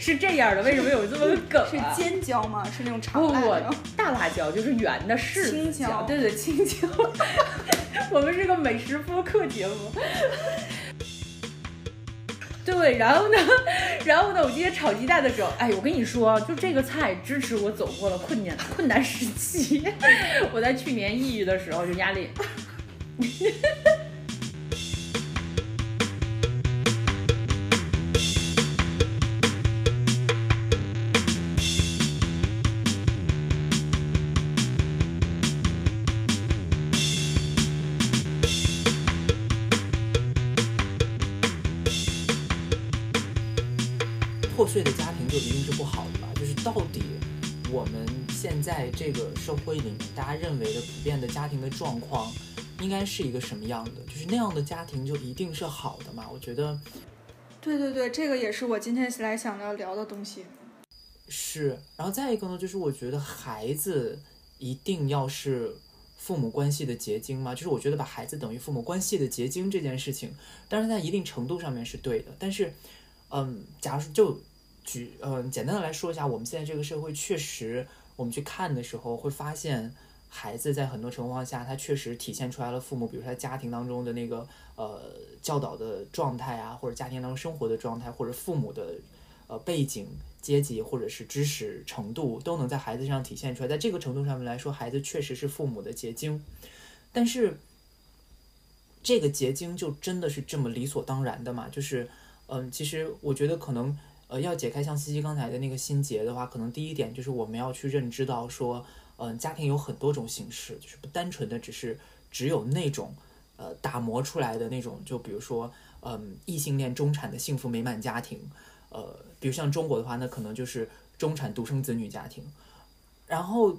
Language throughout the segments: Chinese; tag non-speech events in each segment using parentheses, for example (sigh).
是这样的，为什么有这么个梗是啊？尖椒吗？是那种长不不辣椒？不，大辣椒就是圆的柿子青椒对对，青椒。(laughs) 我们是个美食播客节目。对，然后呢，然后呢，我今天炒鸡蛋的时候，哎，我跟你说，就这个菜支持我走过了困难困难时期。(laughs) 我在去年抑郁的时候就压力。(laughs) 这个社会里面，大家认为的普遍的家庭的状况，应该是一个什么样的？就是那样的家庭就一定是好的嘛？我觉得对对对，这个也是我今天来想要聊的东西。是。然后再一个呢，就是我觉得孩子一定要是父母关系的结晶嘛？就是我觉得把孩子等于父母关系的结晶这件事情，当然在一定程度上面是对的，但是，嗯，假如就举嗯简单的来说一下，我们现在这个社会确实，我们去看的时候会发现。孩子在很多情况下，他确实体现出来了父母，比如说他家庭当中的那个呃教导的状态啊，或者家庭当中生活的状态，或者父母的呃背景、阶级或者是知识程度，都能在孩子身上体现出来。在这个程度上面来说，孩子确实是父母的结晶。但是，这个结晶就真的是这么理所当然的吗？就是，嗯，其实我觉得可能，呃，要解开像西西刚才的那个心结的话，可能第一点就是我们要去认知到说。嗯，家庭有很多种形式，就是不单纯的只是只有那种，呃，打磨出来的那种，就比如说，嗯，异性恋中产的幸福美满家庭，呃，比如像中国的话，那可能就是中产独生子女家庭。然后，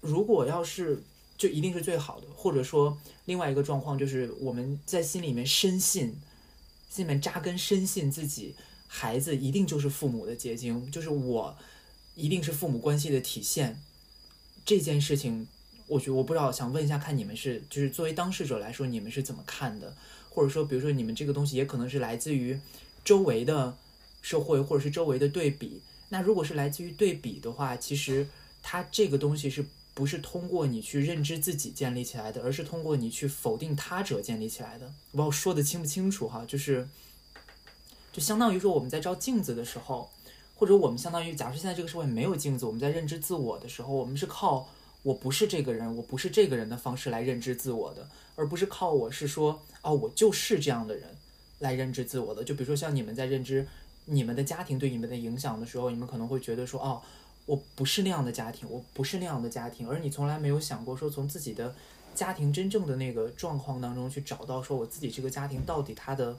如果要是就一定是最好的，或者说另外一个状况就是我们在心里面深信，心里面扎根深信自己孩子一定就是父母的结晶，就是我一定是父母关系的体现。这件事情，我觉得我不知道，想问一下，看你们是就是作为当事者来说，你们是怎么看的？或者说，比如说你们这个东西也可能是来自于周围的社会，或者是周围的对比。那如果是来自于对比的话，其实它这个东西是不是通过你去认知自己建立起来的，而是通过你去否定他者建立起来的？我不知道说的清不清楚哈？就是就相当于说我们在照镜子的时候。或者我们相当于，假设现在这个社会没有镜子，我们在认知自我的时候，我们是靠我不是这个人，我不是这个人的方式来认知自我的，而不是靠我是说哦，我就是这样的人来认知自我的。就比如说像你们在认知你们的家庭对你们的影响的时候，你们可能会觉得说哦，我不是那样的家庭，我不是那样的家庭，而你从来没有想过说从自己的家庭真正的那个状况当中去找到说我自己这个家庭到底它的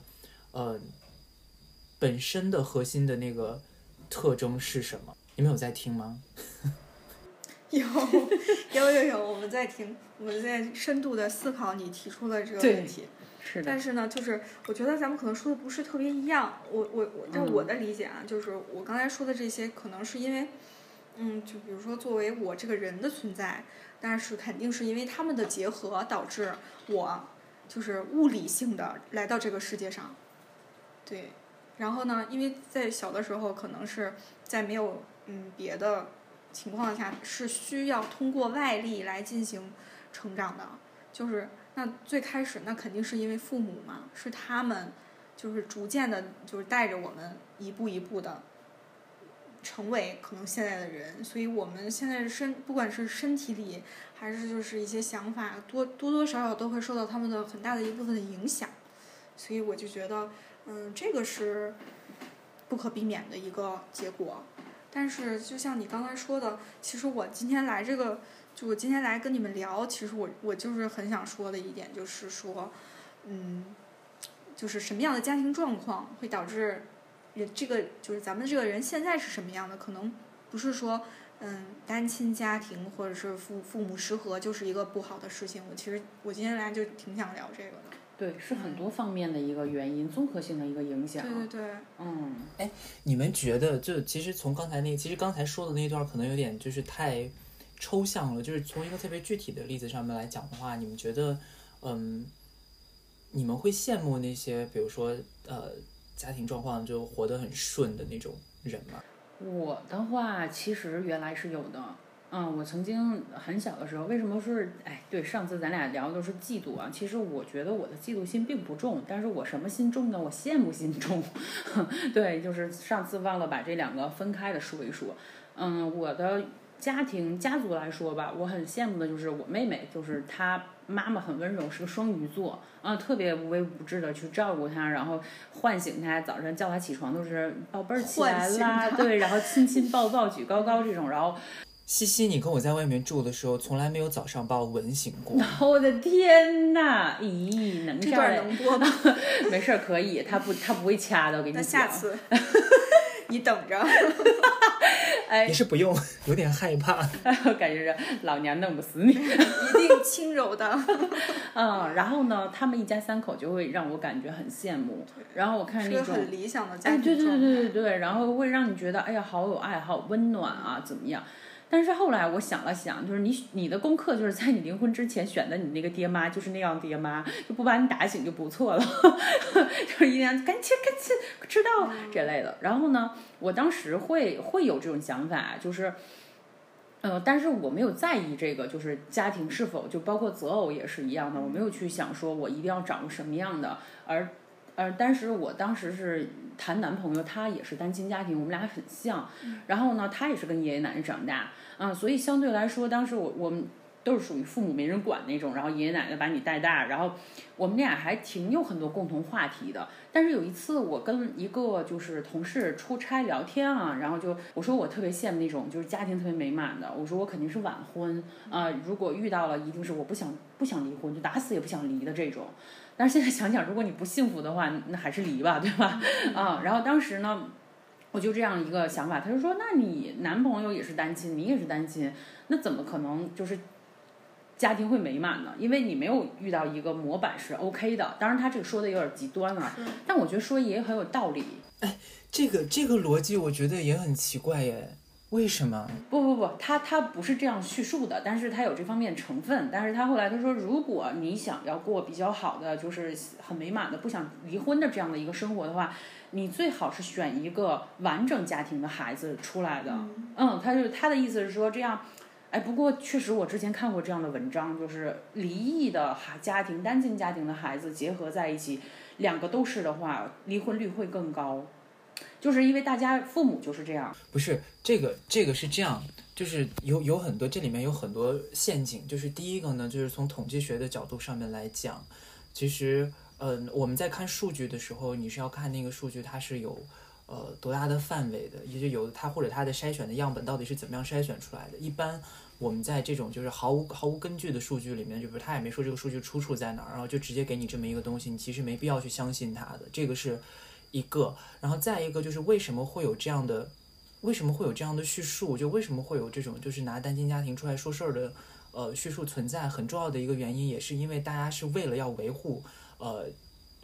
呃本身的核心的那个。特征是什么？你们有在听吗？(laughs) 有有有有，我们在听，我们在深度的思考你提出的这个问题。是但是呢，就是我觉得咱们可能说的不是特别一样。我我我，但我的理解啊，就是我刚才说的这些，可能是因为，嗯，就比如说作为我这个人的存在，但是肯定是因为他们的结合导致我就是物理性的来到这个世界上。对。然后呢，因为在小的时候，可能是在没有嗯别的情况下，是需要通过外力来进行成长的。就是那最开始，那肯定是因为父母嘛，是他们就是逐渐的，就是带着我们一步一步的成为可能现在的人。所以我们现在身不管是身体里，还是就是一些想法，多多多少少都会受到他们的很大的一部分的影响。所以我就觉得。嗯，这个是不可避免的一个结果，但是就像你刚才说的，其实我今天来这个，就我今天来跟你们聊，其实我我就是很想说的一点就是说，嗯，就是什么样的家庭状况会导致人这个就是咱们这个人现在是什么样的？可能不是说嗯单亲家庭或者是父父母失和就是一个不好的事情。我其实我今天来就挺想聊这个的。对，是很多方面的一个原因，综合性的一个影响。对对对，嗯，哎，你们觉得，就其实从刚才那，其实刚才说的那段可能有点就是太抽象了。就是从一个特别具体的例子上面来讲的话，你们觉得，嗯，你们会羡慕那些，比如说，呃，家庭状况就活得很顺的那种人吗？我的话，其实原来是有的。嗯，我曾经很小的时候，为什么是哎？对，上次咱俩聊的都是嫉妒啊。其实我觉得我的嫉妒心并不重，但是我什么心重呢？我羡慕心重。(laughs) 对，就是上次忘了把这两个分开的说一说。嗯，我的家庭家族来说吧，我很羡慕的就是我妹妹，就是她妈妈很温柔，是个双鱼座，啊，特别无微不至的去照顾她，然后唤醒她，早晨叫她起床都是宝贝儿起来啦，对，然后亲亲抱抱举高高这种，然后。西西，你跟我在外面住的时候，从来没有早上把我吻醒过。(laughs) 我的天呐！咦，能这段能播吗？没事儿，可以。他不，他不会掐的。我给你讲。那下次 (laughs) 你等着。哎，也是不用，有点害怕。(laughs) 我感觉着老娘弄不死你，一定轻柔的。嗯，然后呢，他们一家三口就会让我感觉很羡慕。然后我看那种很理想的家庭哎，对对对对对对，然后会让你觉得，哎呀，好有爱，好温暖啊，怎么样？但是后来我想了想，就是你你的功课就是在你离婚之前选的，你那个爹妈就是那样爹妈，就不把你打醒就不错了，(laughs) 就是一定要赶紧赶紧知道这类的。然后呢，我当时会会有这种想法，就是，呃，但是我没有在意这个，就是家庭是否就包括择偶也是一样的，我没有去想说我一定要找个什么样的，而。呃，但是我当时是谈男朋友，他也是单亲家庭，我们俩很像。然后呢，他也是跟爷爷奶奶长大，啊，所以相对来说，当时我我们都是属于父母没人管那种，然后爷爷奶奶把你带大，然后我们俩还挺有很多共同话题的。但是有一次，我跟一个就是同事出差聊天啊，然后就我说我特别羡慕那种就是家庭特别美满的，我说我肯定是晚婚啊，如果遇到了，一定是我不想不想离婚，就打死也不想离的这种。但是现在想想，如果你不幸福的话，那还是离吧，对吧？啊，然后当时呢，我就这样一个想法，他就说：“那你男朋友也是单亲，你也是单亲，那怎么可能就是家庭会美满的？因为你没有遇到一个模板是 OK 的。当然，他这个说的有点极端了，但我觉得说也很有道理。哎，这个这个逻辑我觉得也很奇怪耶。”为什么？不不不，他他不是这样叙述的，但是他有这方面成分。但是他后来他说，如果你想要过比较好的，就是很美满的，不想离婚的这样的一个生活的话，你最好是选一个完整家庭的孩子出来的。嗯，他就他的意思是说这样。哎，不过确实我之前看过这样的文章，就是离异的孩家庭、单亲家庭的孩子结合在一起，两个都是的话，离婚率会更高。就是因为大家父母就是这样，不是这个这个是这样，就是有有很多这里面有很多陷阱。就是第一个呢，就是从统计学的角度上面来讲，其实嗯，我们在看数据的时候，你是要看那个数据它是有呃多大的范围的，也就有它或者它的筛选的样本到底是怎么样筛选出来的。一般我们在这种就是毫无毫无根据的数据里面，就是他也没说这个数据出处在哪儿，然后就直接给你这么一个东西，你其实没必要去相信它的。这个是。一个，然后再一个就是为什么会有这样的，为什么会有这样的叙述？就为什么会有这种就是拿单亲家庭出来说事儿的，呃，叙述存在很重要的一个原因，也是因为大家是为了要维护呃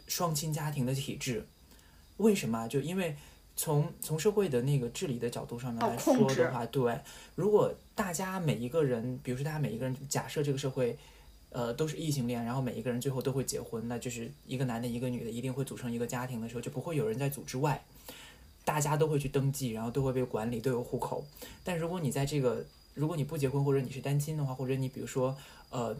双亲家庭的体制。为什么？就因为从从社会的那个治理的角度上面来说的话，对，如果大家每一个人，比如说大家每一个人，假设这个社会。呃，都是异性恋，然后每一个人最后都会结婚，那就是一个男的，一个女的，一定会组成一个家庭的时候，就不会有人在组织外，大家都会去登记，然后都会被管理，都有户口。但如果你在这个，如果你不结婚，或者你是单亲的话，或者你比如说，呃，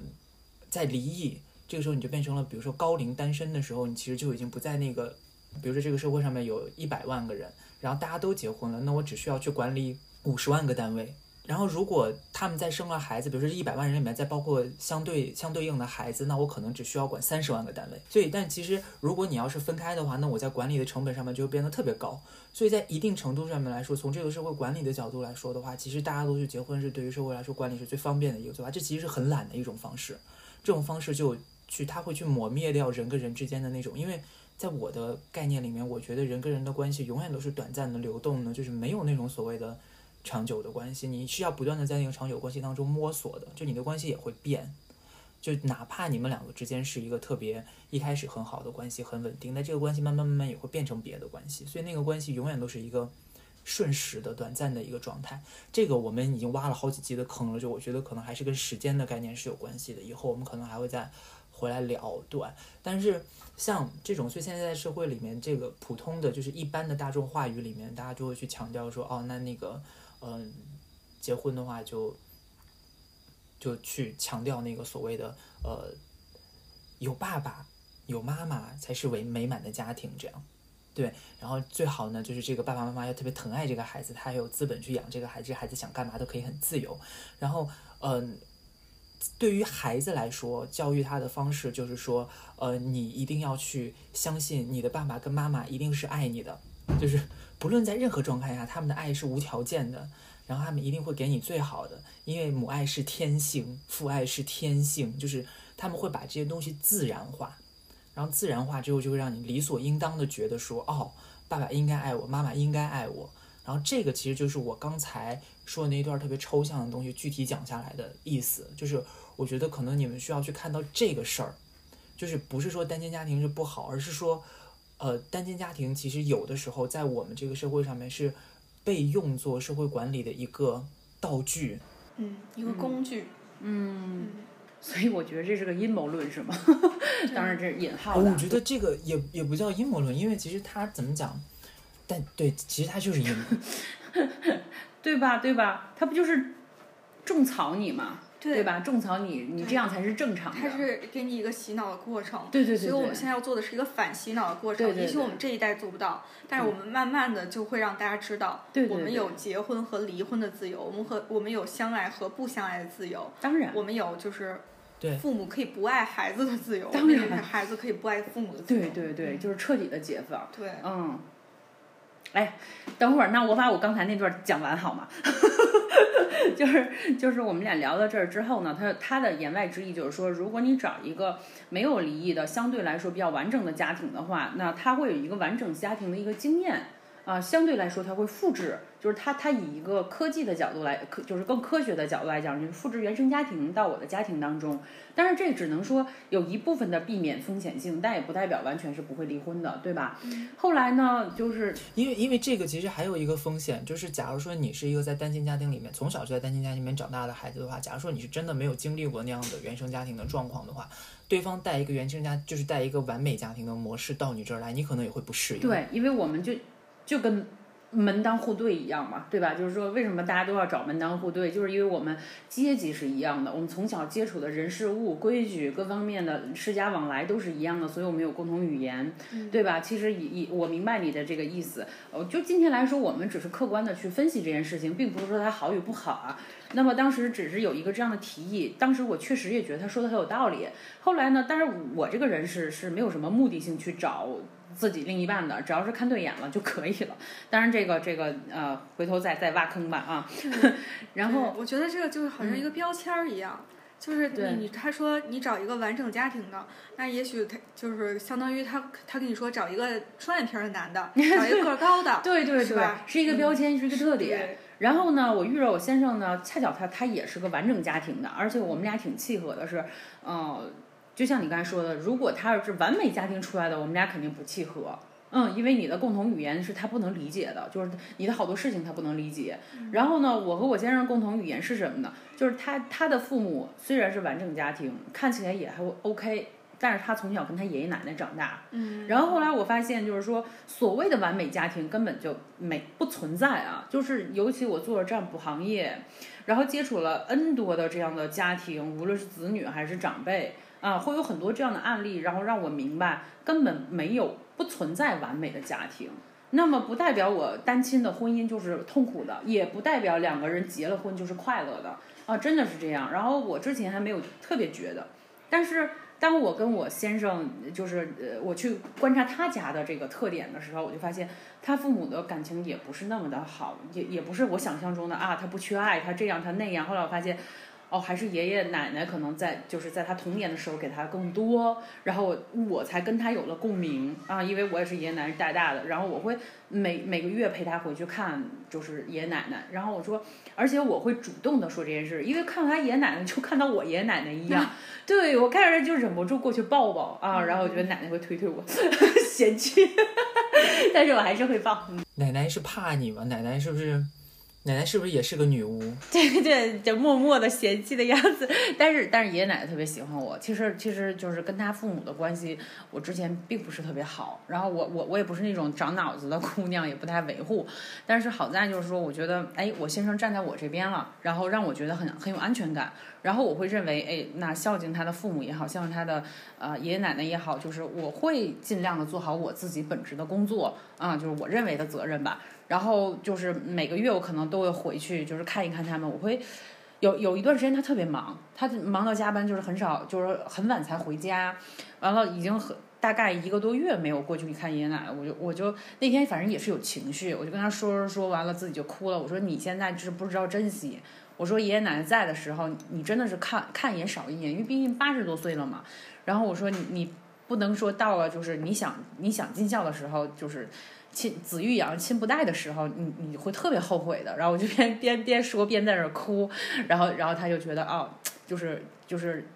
在离异，这个时候你就变成了，比如说高龄单身的时候，你其实就已经不在那个，比如说这个社会上面有一百万个人，然后大家都结婚了，那我只需要去管理五十万个单位。然后，如果他们再生了孩子，比如说一百万人里面再包括相对相对应的孩子，那我可能只需要管三十万个单位。所以，但其实如果你要是分开的话，那我在管理的成本上面就会变得特别高。所以在一定程度上面来说，从这个社会管理的角度来说的话，其实大家都去结婚是对于社会来说管理是最方便的一个做法。这其实是很懒的一种方式。这种方式就去，他会去抹灭掉人跟人之间的那种，因为在我的概念里面，我觉得人跟人的关系永远都是短暂的流动的，就是没有那种所谓的。长久的关系，你是要不断的在那个长久关系当中摸索的，就你的关系也会变，就哪怕你们两个之间是一个特别一开始很好的关系，很稳定，但这个关系慢慢慢慢也会变成别的关系，所以那个关系永远都是一个瞬时的、短暂的一个状态。这个我们已经挖了好几集的坑了，就我觉得可能还是跟时间的概念是有关系的，以后我们可能还会在回来聊，对。但是像这种，所以现在社会里面，这个普通的就是一般的大众话语里面，大家就会去强调说，哦，那那个，嗯，结婚的话就就去强调那个所谓的呃，有爸爸有妈妈才是为美满的家庭这样。对，然后最好呢，就是这个爸爸妈妈要特别疼爱这个孩子，他有资本去养这个孩子，孩子想干嘛都可以很自由。然后，嗯，对于孩子来说，教育他的方式就是说，呃，你一定要去相信你的爸爸跟妈妈一定是爱你的，就是不论在任何状态下，他们的爱是无条件的，然后他们一定会给你最好的，因为母爱是天性，父爱是天性，就是他们会把这些东西自然化。然后自然化之后，就会让你理所应当的觉得说，哦，爸爸应该爱我，妈妈应该爱我。然后这个其实就是我刚才说的那一段特别抽象的东西，具体讲下来的意思，就是我觉得可能你们需要去看到这个事儿，就是不是说单亲家庭是不好，而是说，呃，单亲家庭其实有的时候在我们这个社会上面是被用作社会管理的一个道具，嗯，一个工具，嗯。所以我觉得这是个阴谋论，是吗？(laughs) 当然这是引号的。我觉得这个也也不叫阴谋论，因为其实他怎么讲，但对，其实他就是阴谋，(laughs) 对吧？对吧？他不就是种草你吗？对吧？种草你，你这样才是正常的。他是给你一个洗脑的过程。对对对。所以我们现在要做的是一个反洗脑的过程。也许我们这一代做不到，但是我们慢慢的就会让大家知道，我们有结婚和离婚的自由，我们和我们有相爱和不相爱的自由。当然。我们有就是对父母可以不爱孩子的自由。当然。孩子可以不爱父母的自由。对对对，就是彻底的解放。对。嗯。哎，等会儿，那我把我刚才那段讲完好吗？(laughs) 就是就是我们俩聊到这儿之后呢，他他的言外之意就是说，如果你找一个没有离异的，相对来说比较完整的家庭的话，那他会有一个完整家庭的一个经验啊，相对来说它会复制。就是它它以一个科技的角度来，科就是更科学的角度来讲，就是复制原生家庭到我的家庭当中。但是这只能说有一部分的避免风险性，但也不代表完全是不会离婚的，对吧？后来呢，就是因为因为这个其实还有一个风险，就是假如说你是一个在单亲家庭里面从小就在单亲家庭里面长大的孩子的话，假如说你是真的没有经历过那样的原生家庭的状况的话，对方带一个原生家就是带一个完美家庭的模式到你这儿来，你可能也会不适应。对，因为我们就就跟。门当户对一样嘛，对吧？就是说，为什么大家都要找门当户对？就是因为我们阶级是一样的，我们从小接触的人事物、规矩各方面的世家往来都是一样的，所以我们有共同语言，对吧？其实以以我明白你的这个意思。呃，就今天来说，我们只是客观的去分析这件事情，并不是说它好与不好啊。那么当时只是有一个这样的提议，当时我确实也觉得他说的很有道理。后来呢，但是我这个人是是没有什么目的性去找。自己另一半的，只要是看对眼了就可以了。(laughs) 当然，这个这个呃，回头再再挖坑吧啊。(laughs) 然后我觉得这个就是好像一个标签儿一样，就是你你他说你找一个完整家庭的，那也许他就是相当于他他跟你说找一个双眼皮的男的，(laughs) 找一个个高的，对对对，是一个标签，是一个特点。然后呢，我遇着我先生呢，恰巧他他也是个完整家庭的，而且我们俩挺契合的，是嗯。就像你刚才说的，如果他要是完美家庭出来的，我们俩肯定不契合。嗯，因为你的共同语言是他不能理解的，就是你的好多事情他不能理解。然后呢，我和我先生共同语言是什么呢？就是他他的父母虽然是完整家庭，看起来也还 OK，但是他从小跟他爷爷奶奶长大。嗯。然后后来我发现，就是说所谓的完美家庭根本就没不存在啊。就是尤其我做了占卜行业，然后接触了 N 多的这样的家庭，无论是子女还是长辈。啊，会有很多这样的案例，然后让我明白根本没有不存在完美的家庭。那么不代表我单亲的婚姻就是痛苦的，也不代表两个人结了婚就是快乐的啊，真的是这样。然后我之前还没有特别觉得，但是当我跟我先生就是呃我去观察他家的这个特点的时候，我就发现他父母的感情也不是那么的好，也也不是我想象中的啊，他不缺爱，他这样他那样。后来我发现。哦，还是爷爷奶奶可能在，就是在他童年的时候给他更多，然后我才跟他有了共鸣啊，因为我也是爷爷奶奶带大的，然后我会每每个月陪他回去看，就是爷爷奶奶，然后我说，而且我会主动的说这件事，因为看到他爷爷奶奶就看到我爷爷奶奶一样，(laughs) 对我看着就忍不住过去抱抱啊，然后我觉得奶奶会推推我，(laughs) 嫌弃，(laughs) 但是我还是会抱。奶奶是怕你吗？奶奶是不是？奶奶是不是也是个女巫？(laughs) 对对，就默默的嫌弃的样子。但是但是爷爷奶奶特别喜欢我。其实其实就是跟他父母的关系，我之前并不是特别好。然后我我我也不是那种长脑子的姑娘，也不太维护。但是好在就是说，我觉得哎，我先生站在我这边了，然后让我觉得很很有安全感。然后我会认为，哎，那孝敬他的父母也好，孝敬他的呃爷爷奶奶也好，就是我会尽量的做好我自己本职的工作啊，就是我认为的责任吧。然后就是每个月我可能都会回去，就是看一看他们。我会有有一段时间他特别忙，他忙到加班，就是很少，就是很晚才回家。完了，已经很大概一个多月没有过去看爷爷奶奶，我就我就那天反正也是有情绪，我就跟他说说说完了，自己就哭了。我说你现在就是不知道珍惜。我说爷爷奶奶在的时候，你真的是看看一眼少一眼，因为毕竟八十多岁了嘛。然后我说你你不能说到了就是你想你想尽孝的时候，就是亲子欲养亲不待的时候，你你会特别后悔的。然后我就边边边说边在那儿哭，然后然后他就觉得哦，就是就是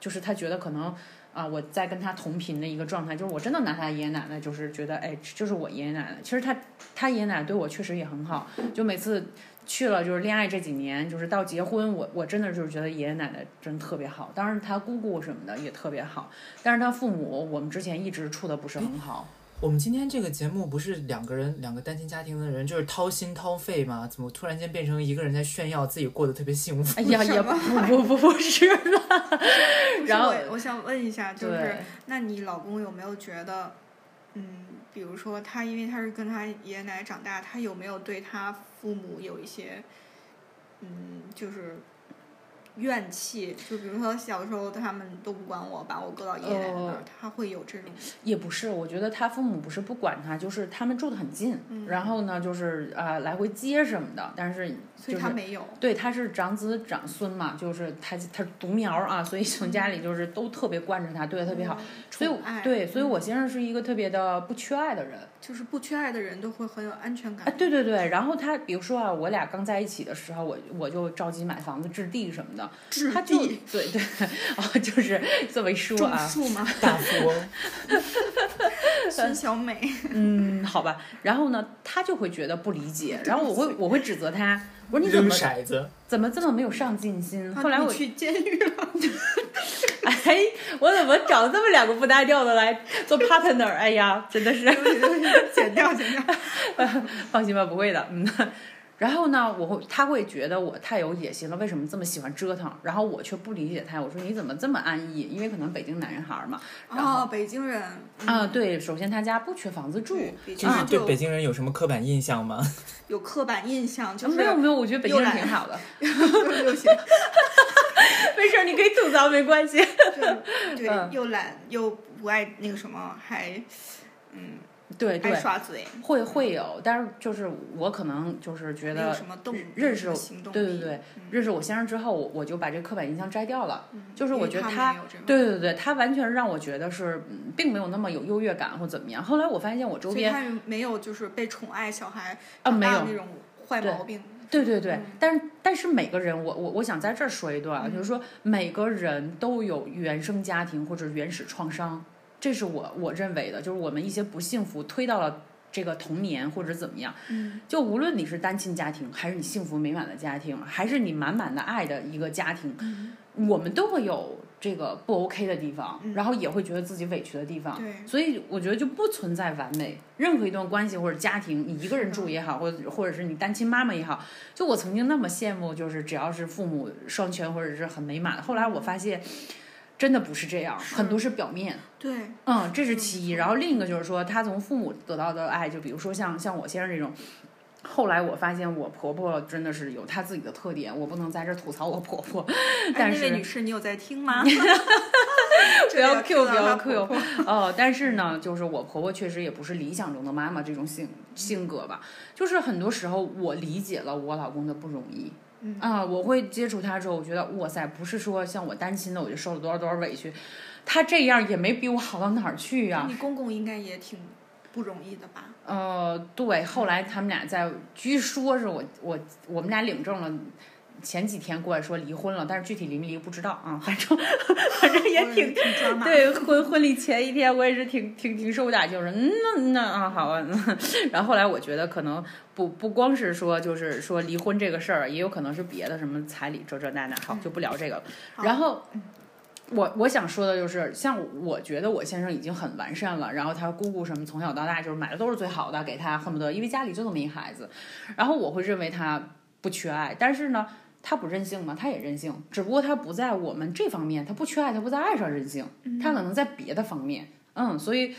就是他觉得可能啊我在跟他同频的一个状态，就是我真的拿他爷爷奶奶就是觉得哎就是我爷爷奶奶。其实他他爷爷奶奶对我确实也很好，就每次。去了就是恋爱这几年，就是到结婚，我我真的就是觉得爷爷奶奶真特别好，当然他姑姑什么的也特别好，但是他父母我们之前一直处的不是很好。我们今天这个节目不是两个人两个单亲家庭的人就是掏心掏肺吗？怎么突然间变成一个人在炫耀自己过得特别幸福？哎呀，也不不不不是了。然后我想问一下，就是那你老公有没有觉得，嗯？比如说，他因为他是跟他爷爷奶奶长大，他有没有对他父母有一些，嗯，就是。怨气，就比如说小时候他们都不管我，把我搁到爷爷奶奶那儿，他会有这种。也不是，我觉得他父母不是不管他，就是他们住的很近，然后呢，就是啊来回接什么的，但是所以他没有。对，他是长子长孙嘛，就是他他独苗啊，所以从家里就是都特别惯着他，对他特别好，所以对，所以我先生是一个特别的不缺爱的人。就是不缺爱的人都会很有安全感。啊，对对对，然后他比如说啊，我俩刚在一起的时候，我我就着急买房子置地什么的。置地。对对，(laughs) 哦，就是这么一说啊。种树吗？大富翁。孙小美。嗯，好吧。然后呢，他就会觉得不理解，然后我会我会指责他，我说你怎么骰子？怎么这么没有上进心？后来我去监狱了。(laughs) (laughs) 哎，我怎么找这么两个不搭调的来做 partner？哎呀，真的是，剪掉剪掉，放心吧，不会的。嗯，然后呢，我会他会觉得我太有野心了，为什么这么喜欢折腾？然后我却不理解他，我说你怎么这么安逸？因为可能北京男人孩嘛。哦，北京人。啊，对，首先他家不缺房子住。就是对北京人有什么刻板印象吗？有刻板印象，就是没有没有，我觉得北京人挺好的。又行。(laughs) 没事，你可以吐槽，没关系。对，对，又懒又不爱那个什么，还嗯，对对，会会有，但是就是我可能就是觉得认识对对对，认识我先生之后，我我就把这刻板印象摘掉了。就是我觉得他，对对对，他完全让我觉得是并没有那么有优越感或怎么样。后来我发现我周边他没有就是被宠爱小孩啊，没有那种坏毛病。对对对，但是但是每个人，我我我想在这儿说一段啊，就是说每个人都有原生家庭或者原始创伤，这是我我认为的，就是我们一些不幸福推到了这个童年或者怎么样，就无论你是单亲家庭，还是你幸福美满的家庭，还是你满满的爱的一个家庭，我们都会有。这个不 OK 的地方，然后也会觉得自己委屈的地方，所以我觉得就不存在完美。任何一段关系或者家庭，你一个人住也好，或者或者是你单亲妈妈也好，就我曾经那么羡慕，就是只要是父母双全或者是很美满。后来我发现，真的不是这样，很多是表面。对，嗯，这是其一。然后另一个就是说，他从父母得到的爱，就比如说像像我先生这种。后来我发现我婆婆真的是有她自己的特点，我不能在这吐槽我婆婆。但是那位女士，你有在听吗？(laughs) (laughs) 不要 Q，不要 Q。哦，但是呢，就是我婆婆确实也不是理想中的妈妈这种性性格吧。就是很多时候我理解了我老公的不容易。啊，我会接触他之后，我觉得哇塞，不是说像我单亲的我就受了多少多少委屈，他这样也没比我好到哪儿去呀。你公公应该也挺。不容易的吧？呃，对，后来他们俩在，据说是我我我们俩领证了，前几天过来说离婚了，但是具体离没离不知道啊，(laughs) 反正 (laughs) 反正也挺挺。对婚婚礼前一天，我也是挺挺挺受打击，我说嗯那那啊好啊，(laughs) 然后后来我觉得可能不不光是说就是说离婚这个事儿，也有可能是别的什么彩礼这这那那，好就不聊这个了。好然后我我想说的就是，像我觉得我先生已经很完善了，然后他姑姑什么从小到大就是买的都是最好的给他，恨不得因为家里就这么一孩子，然后我会认为他不缺爱，但是呢。他不任性吗？他也任性，只不过他不在我们这方面，他不缺爱，他不在爱上任性，他可能在别的方面，嗯，所以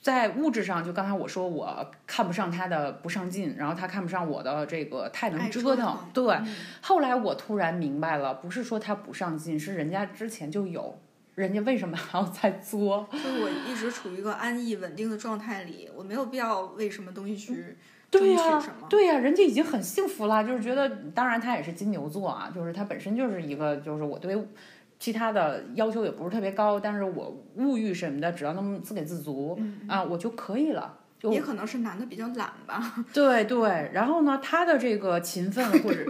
在物质上，就刚才我说我看不上他的不上进，然后他看不上我的这个太能折腾，对。嗯后来我突然明白了，不是说他不上进，是人家之前就有，人家为什么还要再作？就是我一直处于一个安逸稳定的状态里，我没有必要为什么东西去对呀。对呀、人家已经很幸福了，就是觉得，当然他也是金牛座啊，就是他本身就是一个，就是我对其他的要求也不是特别高，但是我物欲什么的，只要能自给自足、啊，我就可以了。也可能是男的比较懒吧。(laughs) 对对，然后呢，他的这个勤奋 (laughs) 或者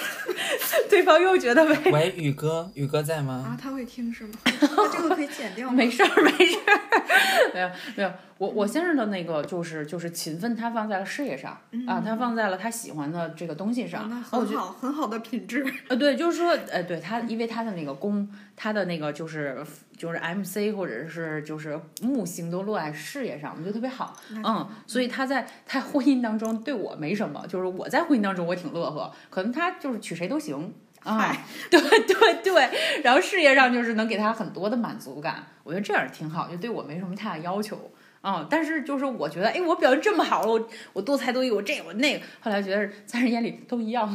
(laughs) 对方又觉得喂喂，宇哥，宇哥在吗？啊，他会听是吗？那这个可以剪掉吗？没事儿，没事儿，没有没有，我我先生的那个就是就是勤奋，他放在了事业上、啊，他放在了他喜欢的这个东西上。啊那很好，很好的品质。呃，对，就是说，呃，对他，因为他的那个宫，他的那个就是就是 MC 或者是就是木星都落在事业上，我觉得特别好。嗯，所以他在他婚姻当中对我没什么，就是我在婚姻当中我挺乐呵，可能他就是娶谁都行。啊嗨，对 (laughs) 对对，然后事业上就是能给他很多的满足感，我觉得这样挺好，就对我没什么太大要求。嗯，但是就是我觉得，哎，我表现这么好了，我我多才多艺，我这我那个，后来觉得在人眼里都一样。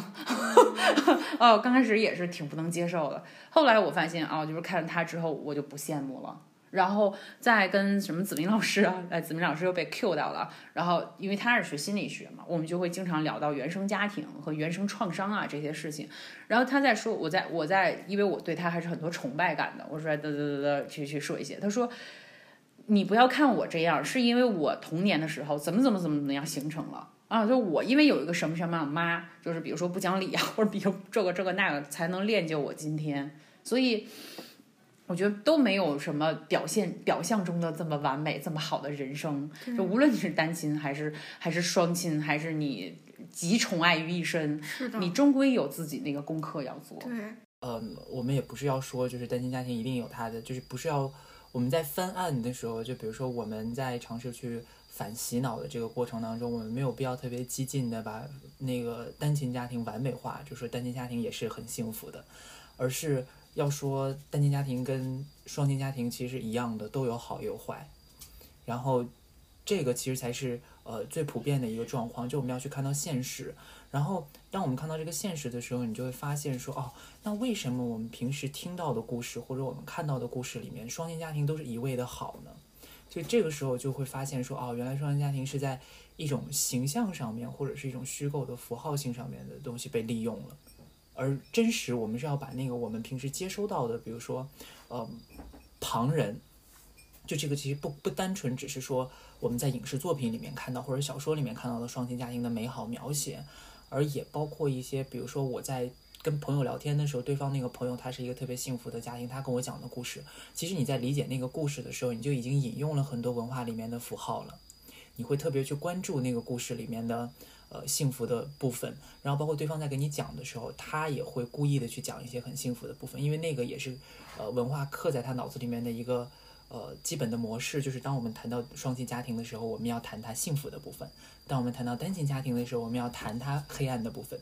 (laughs) 哦，刚开始也是挺不能接受的，后来我发现啊，就是看了他之后，我就不羡慕了。然后再跟什么子明老师啊，哎，子明老师又被 Q 到了。然后因为他是学心理学嘛，我们就会经常聊到原生家庭和原生创伤啊这些事情。然后他在说，我在我在，因为我对他还是很多崇拜感的，我说嘚嘚嘚嘚去去说一些。他说，你不要看我这样，是因为我童年的时候怎么怎么怎么怎么样形成了。啊，就我因为有一个什么什么样的妈，就是比如说不讲理啊，或者比如这个这个那个，才能练就我今天。所以我觉得都没有什么表现表象中的这么完美、这么好的人生。就无论你是单亲还是还是双亲，还是你集宠爱于一身，你终归有自己那个功课要做。对，嗯，我们也不是要说，就是单亲家庭一定有他的，就是不是要我们在翻案的时候，就比如说我们在尝试去反洗脑的这个过程当中，我们没有必要特别激进的把那个单亲家庭完美化，就说单亲家庭也是很幸福的，而是要说单亲家庭跟双亲家庭其实一样的，都有好有坏，然后这个其实才是呃最普遍的一个状况，就我们要去看到现实。然后，当我们看到这个现实的时候，你就会发现说，哦，那为什么我们平时听到的故事或者我们看到的故事里面，双亲家庭都是一味的好呢？所以这个时候就会发现说，哦，原来双亲家庭是在一种形象上面或者是一种虚构的符号性上面的东西被利用了，而真实我们是要把那个我们平时接收到的，比如说，呃，旁人。就这个其实不不单纯只是说我们在影视作品里面看到或者小说里面看到的双亲家庭的美好描写，而也包括一些，比如说我在跟朋友聊天的时候，对方那个朋友他是一个特别幸福的家庭，他跟我讲的故事，其实你在理解那个故事的时候，你就已经引用了很多文化里面的符号了，你会特别去关注那个故事里面的呃幸福的部分，然后包括对方在给你讲的时候，他也会故意的去讲一些很幸福的部分，因为那个也是呃文化刻在他脑子里面的一个。呃，基本的模式就是，当我们谈到双亲家庭的时候，我们要谈他幸福的部分；当我们谈到单亲家庭的时候，我们要谈他黑暗的部分。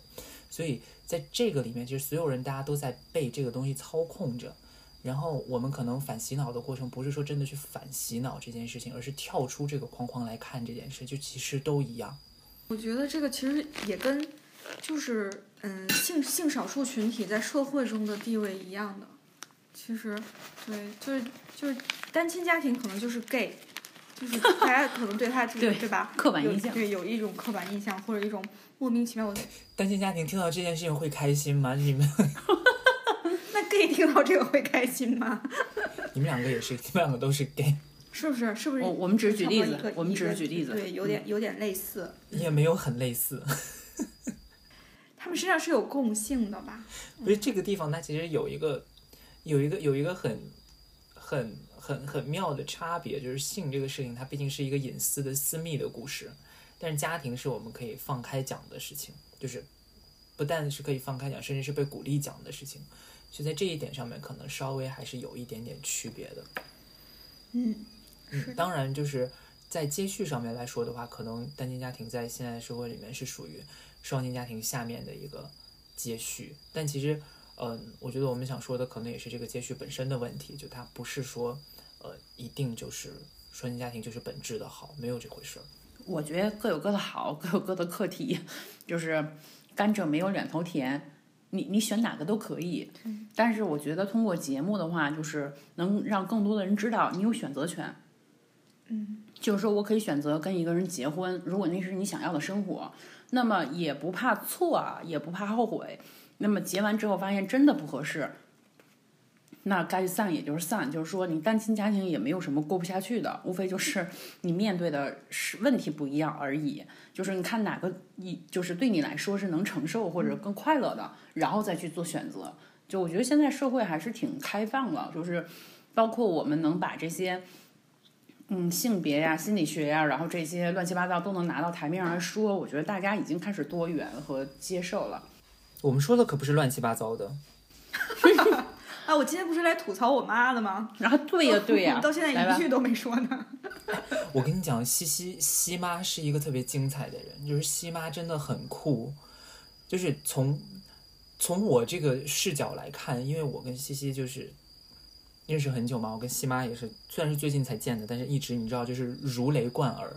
所以在这个里面，其实所有人大家都在被这个东西操控着。然后我们可能反洗脑的过程，不是说真的去反洗脑这件事情，而是跳出这个框框来看这件事，就其实都一样。我觉得这个其实也跟就是嗯性性少数群体在社会中的地位一样的。其实，对，就是就是单亲家庭可能就是 gay，就是大家可能对他这个 (laughs) 对对吧？刻板印象对，有一种刻板印象或者一种莫名其妙的。单亲家庭听到这件事情会开心吗？你们 (laughs) 那 gay 听到这个会开心吗？(laughs) 你们两个也是，你们两个都是 gay，是不是？是不是？我我们只是举例子我们只是举例子对，有点有点类似。也没有很类似。他他们身上是有共性的吧？不是这个地方，它其实有一个有一个有一个很很很很妙的差别，就是性这个事情，它毕竟是一个隐私的私密的故事，但是家庭是我们可以放开讲的事情，就是不但是可以放开讲，甚至是被鼓励讲的事情，所以在这一点上面，可能稍微还是有一点点区别的。嗯，是嗯，当然就是在接续上面来说的话，可能单亲家庭在现在的社会里面是属于双亲家庭下面的一个接续，但其实，嗯、我觉得我们想说的可能也是这个接续本身的问题，就它不是说，呃，一定就是双亲家庭就是本质的好，没有这回事儿。我觉得各有各的好，各有各的课题，就是甘蔗没有两头甜，你你选哪个都可以。但是我觉得通过节目的话，就是能让更多的人知道你有选择权。嗯，就是说我可以选择跟一个人结婚，如果那是你想要的生活，那么也不怕错啊，也不怕后悔。那么结完之后发现真的不合适，那该散也就是散，就是说你单亲家庭也没有什么过不下去的，无非就是你面对的是问题不一样而已。就是你看哪个你就是对你来说是能承受或者更快乐的，然后再去做选择。就我觉得现在社会还是挺开放的，就是包括我们能把这些。嗯，性别呀、心理学呀，然后这些乱七八糟都能拿到台面上来说，我觉得大家已经开始多元和接受了。我们说的可不是乱七八糟的，(laughs) 啊，我今天不是来吐槽我妈的吗？然后对呀、(laughs) 对呀、(laughs) 到现在一句都没说呢。我跟你讲，西西西妈是一个特别精彩的人，就是西妈真的很酷，就是从从我这个视角来看，因为我跟西西就是认识很久嘛，我跟西妈也是，虽然是最近才见的，但是一直你知道就是如雷贯耳。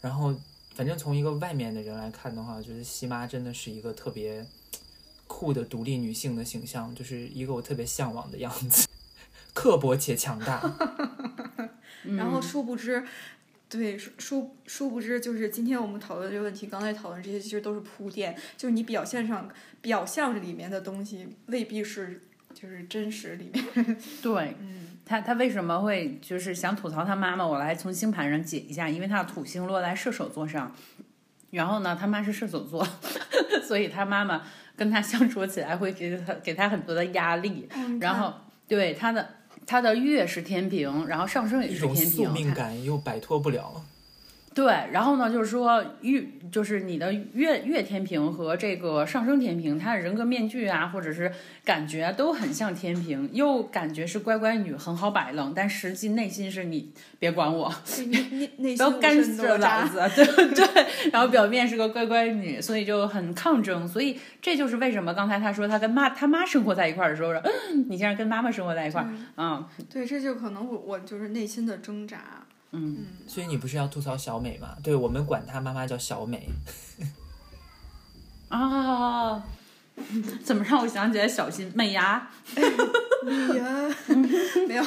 然后反正从一个外面的人来看的话，我觉得西妈真的是一个特别酷的独立女性的形象，就是一个我特别向往的样子，(laughs) 刻薄且强大。(laughs) 然后殊不知，对，殊殊殊不知，就是今天我们讨论这个问题，刚才讨论这些其实都是铺垫，就是你表现上表象里面的东西未必是就是真实里面。(laughs) 对，嗯，他他为什么会就是想吐槽他妈妈？我来从星盘上解一下，因为他的土星落在射手座上，然后呢，他妈是射手座，所以他妈妈跟他相处起来会给他给他很多的压力，嗯然后对他的他的月是天平，然后上升也是天平，宿命感又摆脱不了。对，然后呢，就是说月就是你的月月天平和这个上升天平，它的人格面具啊，或者是感觉啊，都很像天平，又感觉是乖乖女，很好摆弄，但实际内心是你别管我，你你内 (laughs) 不要干涉哪老子，对 (laughs) 对，然后表面是个乖乖女，所以就很抗争，所以这就是为什么刚才他说他跟妈他妈生活在一块儿的时候，嗯 (gasps) 你竟然跟妈妈生活在一块儿，嗯对，这就可能我我就是内心的挣扎。嗯，所以你不是要吐槽小美吗？对我们管她妈妈叫小美。啊，(laughs) 怎么让我想起来小新美牙？美牙，(laughs) 没有，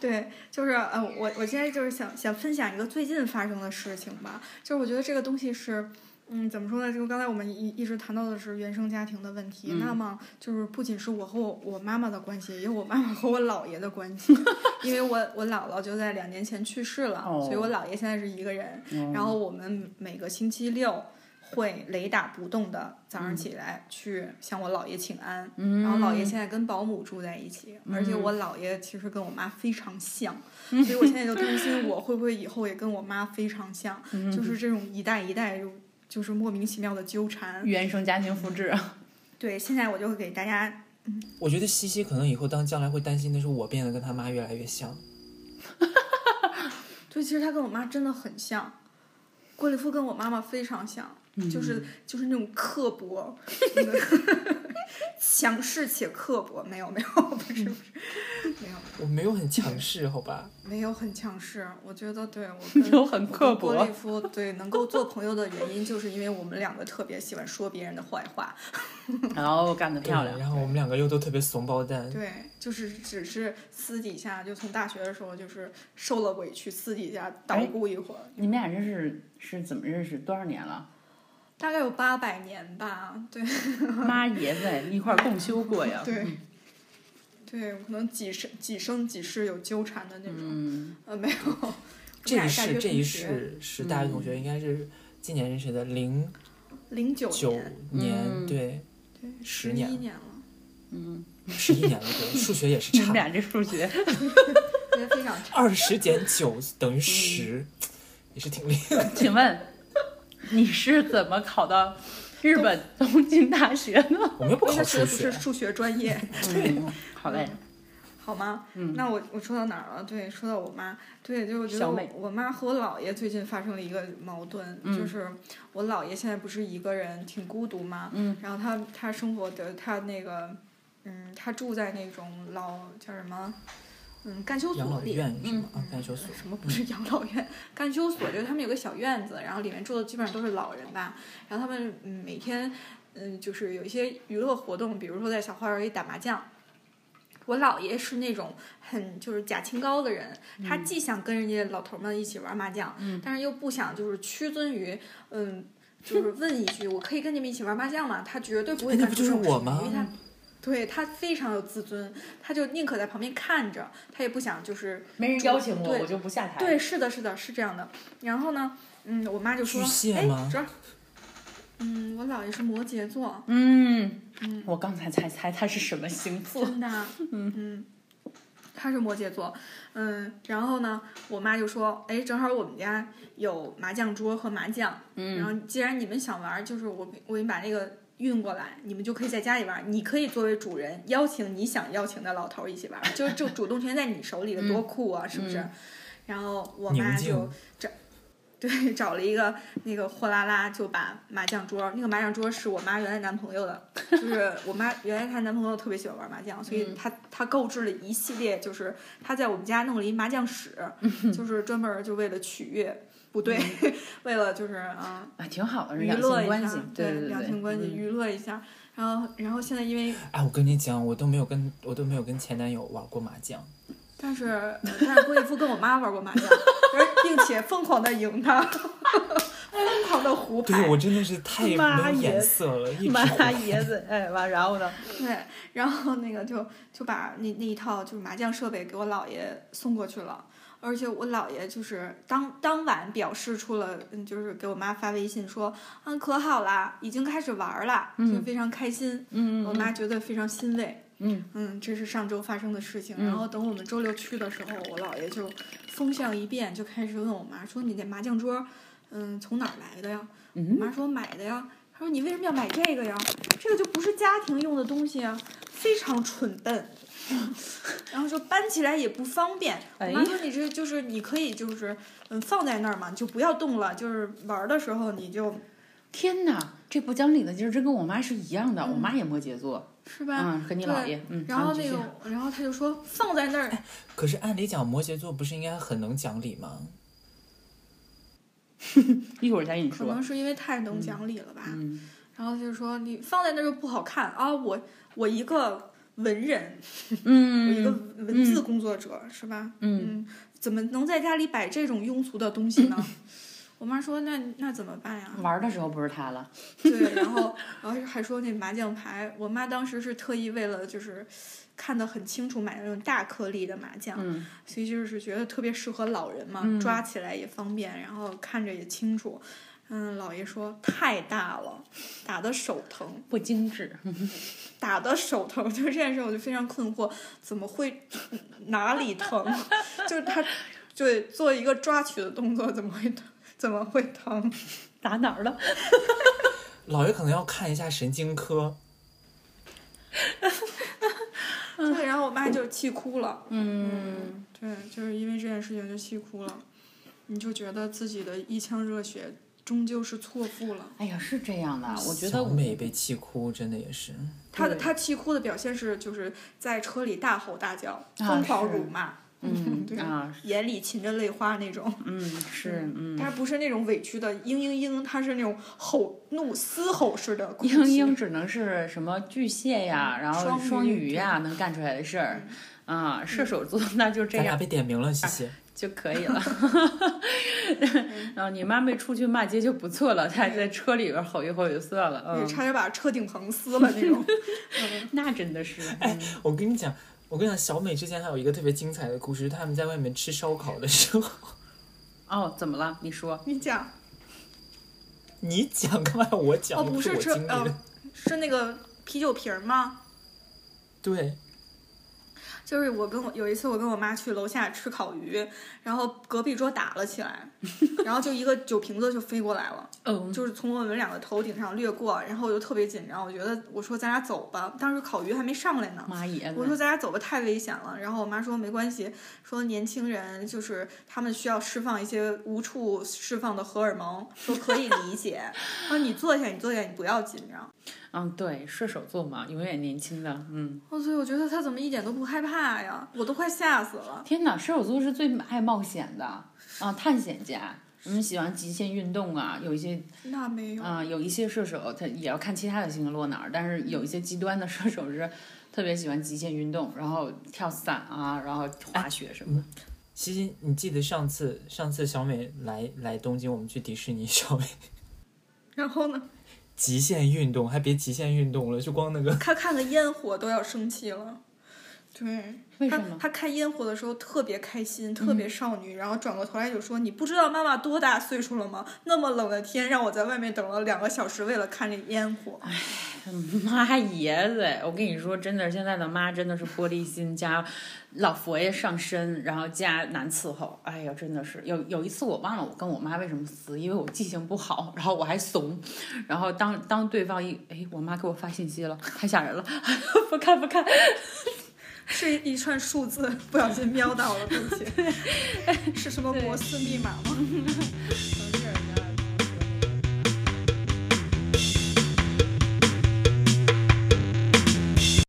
对，就是呃，我我现在就是想想分享一个最近发生的事情吧，就是我觉得这个东西是。嗯，怎么说呢？就刚才我们一一直谈到的是原生家庭的问题，嗯。那么就是不仅是我和我我妈妈的关系，也有我妈妈和我姥爷的关系，(laughs) 因为我我姥姥就在两年前去世了，哦所以我姥爷现在是一个人。然后我们每个星期六会雷打不动的早上起来去向我姥爷请安，嗯，然后姥爷现在跟保姆住在一起，而且我姥爷其实跟我妈非常像，嗯所以我现在就担心我会不会以后也跟我妈非常像，嗯。就是这种一代一代就就是莫名其妙的纠缠。原生家庭复制，对，现在我就会给大家，我觉得西西可能以后当将来会担心的是我变得跟他妈越来越像。(laughs) 对，其实他跟我妈真的很像，郭立夫跟我妈妈非常像，嗯就是就是那种刻薄，那个强势且刻薄，没有没有不是不是没有我没有很强势，好吧？没有很强势，我觉得对我 (laughs) 没跟有很刻薄丽夫对能够做朋友的原因，就是因为我们两个特别喜欢说别人的坏话，然后干得漂亮。然后我们两个又都特别怂包蛋。对，就是只是私底下就从大学的时候就是受了委屈，私底下捣哎鼓一会儿，你们俩认识是怎么认识？多少年了？大概有八百年吧，对。妈爷子一块儿共修过呀。(laughs) 对对，可能几生几生几世有纠缠的那种，嗯，呃，没有。(laughs) 这一世这一世是大学同学，应该是今年认识的零零九九年，对，对，十年十一年了，嗯，十一年了，对，数学也是 (laughs) 差。你们俩这数学，觉得非常差。二十减九等于十，也是挺厉害。请问你是怎么考到日本东京大学的？(laughs) 我们又不考他学数学，的不是数学专业，(laughs) 对，好嘞，好吗？嗯那我我说到哪儿了？对，说到我妈，对，就是我觉得我我妈和我姥爷最近发生了一个矛盾，嗯就是我姥爷现在不是一个人，挺孤独嘛，嗯，然后他他生活的他那个，嗯，他住在那种老叫什么，嗯，干休养老所里。院是吗？啊，干休所。什么不是 (laughs) 养老院？(laughs) 干休所就是他们有个小院子，然后里面住的基本上都是老人吧。然后他们嗯每天嗯就是有一些娱乐活动，比如说在小花园里打麻将。我姥爷是那种很就是假清高的人，他既想跟人家老头们一起玩麻将，但是又不想就是屈尊于嗯。就是问一句，我可以跟你们一起玩麻将吗？他绝对不会干出这种事因为他对他非常有自尊，他就宁可在旁边看着，他也不想就是没人邀请我，对我就不下台。对，是的，是的，是这样的。然后呢，嗯，我妈就说哎，这，嗯，我姥爷是摩羯座，嗯，嗯，我刚才才猜他是什么星座。真的啊，(laughs) 嗯，他是摩羯座，嗯，然后呢，我妈就说，哎，正好我们家有麻将桌和麻将，嗯然后既然你们想玩，就是我我给你把那个运过来，你们就可以在家里玩，你可以作为主人邀请你想邀请的老头儿一起玩，就是就主动权在你手里的，多酷啊，是不是？然后我妈就找。对，(laughs) 找了一个那个货拉拉，就把麻将桌，那个麻将桌是我妈原来男朋友的，就是我妈原来她男朋友特别喜欢玩麻将，所以她她购置了一系列，就是她在我们家弄了一麻将室，(laughs) 就是专门儿就为了取悦，不对，(laughs) 为了就是啊、啊，挺好的，娱两乐一下性关系，，对对两性关系嗯娱乐一下，然后然后现在因为哎，我跟你讲，我都没有跟我都没有跟前男友玩过麻将。但是呃但是郭一夫跟我妈玩过麻将，而并且疯狂的赢他，(laughs) 疯狂的胡牌对，我真的是太 (laughs) 没妈有眼耶色了，一直妈胡椰子，哎完，然后呢？对，然后那个就就把那那一套就是麻将设备给我姥爷送过去了，而且我姥爷就是当当晚表示出了，嗯，就是给我妈发微信说，嗯，可好啦，已经开始玩儿了，就非常开心。嗯我妈觉得非常欣慰。嗯嗯，这是上周发生的事情。然后等我们周六去的时候，我姥爷就风向一变，就开始问我妈说：“你那麻将桌，嗯，从哪儿来的呀？”我嗯，妈说买的呀。他说你为什么要买这个呀？这个就不是家庭用的东西啊，非常蠢笨。(laughs) 然后说搬起来也不方便。我妈哎说你这就是你可以就是嗯放在那儿嘛，你就不要动了。就是玩的时候你就天哪，这不讲理的劲儿，这跟我妈是一样的，我妈也摩羯座，是吧？嗯，和你姥爷，嗯，然后那个，然后他就说放在那儿，可是按理讲，摩羯座不是应该很能讲理吗？(laughs) 一会儿再跟你说可能，是因为太能讲理了吧。嗯然后他就说你放在那儿就不好看啊！我我一个文人，嗯一个嗯文字工作者、是吧？嗯怎么能在家里摆这种庸俗的东西呢？(laughs) 我妈说那那怎么办呀？玩的时候不是他了，(laughs) 对，然后然后还说那麻将牌，我妈当时是特意为了就是看得很清楚买那种大颗粒的麻将，嗯所以就是觉得特别适合老人嘛，嗯抓起来也方便，然后看着也清楚。嗯，姥爷说太大了，打的手疼，不精致，(laughs) 打的手疼。就这件事，我就非常困惑，怎么会哪里疼？(laughs) 就是他，对，做一个抓取的动作，怎么会疼？怎么会疼？(laughs) 打哪儿了？姥爷可能要看一下神经科。对，然后我妈就气哭了。嗯，对，就是因为这件事情就气哭了。你就觉得自己的一腔热血终究是错付了。哎呀，是这样的，我觉得美被气哭，真的也是。他的对他气哭的表现是，就是在车里大吼大叫，啊疯狂是辱骂，嗯 (laughs) 对啊，眼里噙着泪花那种。嗯是嗯，他不是那种委屈的嘤嘤嘤，他是那种吼怒嘶吼式的哭泣。英英只能是什么巨蟹呀，然后双鱼双鱼呀能干出来的事儿，啊，射手座 (laughs) 那就这咱俩样被点名了，谢谢。就可以了。(laughs) 然后你妈没出去骂街就不错了，她还在车里边吼一吼就算了，对，嗯，差点把车顶棚撕了那种。(laughs) 嗯那真的是，嗯我跟你讲，我跟你讲，小美之前还有一个特别精彩的故事，他们在外面吃烧烤的时候，哦，怎么了？你说，你讲，你讲干嘛我讲？哦，不是车。呃，是那个啤酒瓶吗？对，就是我跟我有一次我跟我妈去楼下吃烤鱼，然后隔壁桌打了起来，然后就一个酒瓶子就飞过来了，(laughs) 嗯，就是从我们两个头顶上掠过，然后我就特别紧张，我觉得我说咱俩走吧，当时烤鱼还没上来呢。妈耶！我说咱俩走吧，太危险了。然后我妈说没关系，说年轻人就是他们需要释放一些无处释放的荷尔蒙，说可以理解。说你坐下，你坐下，你不要紧张。(laughs) 嗯，对，射手座嘛，永远年轻的，嗯。哦，所以我觉得他怎么一点都不害怕呀？我都快吓死了。天哪，射手座是最爱冒险的啊，探险家。我们喜欢极限运动啊，有一些那没有，啊、有一些射手他也要看其他的星星落哪儿，但是有一些极端的 (laughs) 射手是特别喜欢极限运动，然后跳伞啊，然后滑雪什么的。西西，你记得上次上次小美来来东京，我们去迪士尼，小美 (laughs) 然后呢，极限运动，还别极限运动了，就光那个他看个烟火都要生气了。对，他为什么？他看烟火的时候特别开心，特别少女，然后转过头来就说：“你不知道妈妈多大岁数了吗？那么冷的天，让我在外面等了两个小时，为了看这烟火。妈爷子！我跟你说，真的，现在的妈真的是玻璃心加老佛爷上身，然后加难伺候。哎呀，真的是有有一次我忘了我跟我妈为什么撕，因为我记性不好，然后我还怂，然后当当对方一哎，我妈给我发信息了，太吓人了，不 (laughs) 看不看。是一串数字，不小心瞄到了，对不起。是什么摩斯密码吗？(laughs)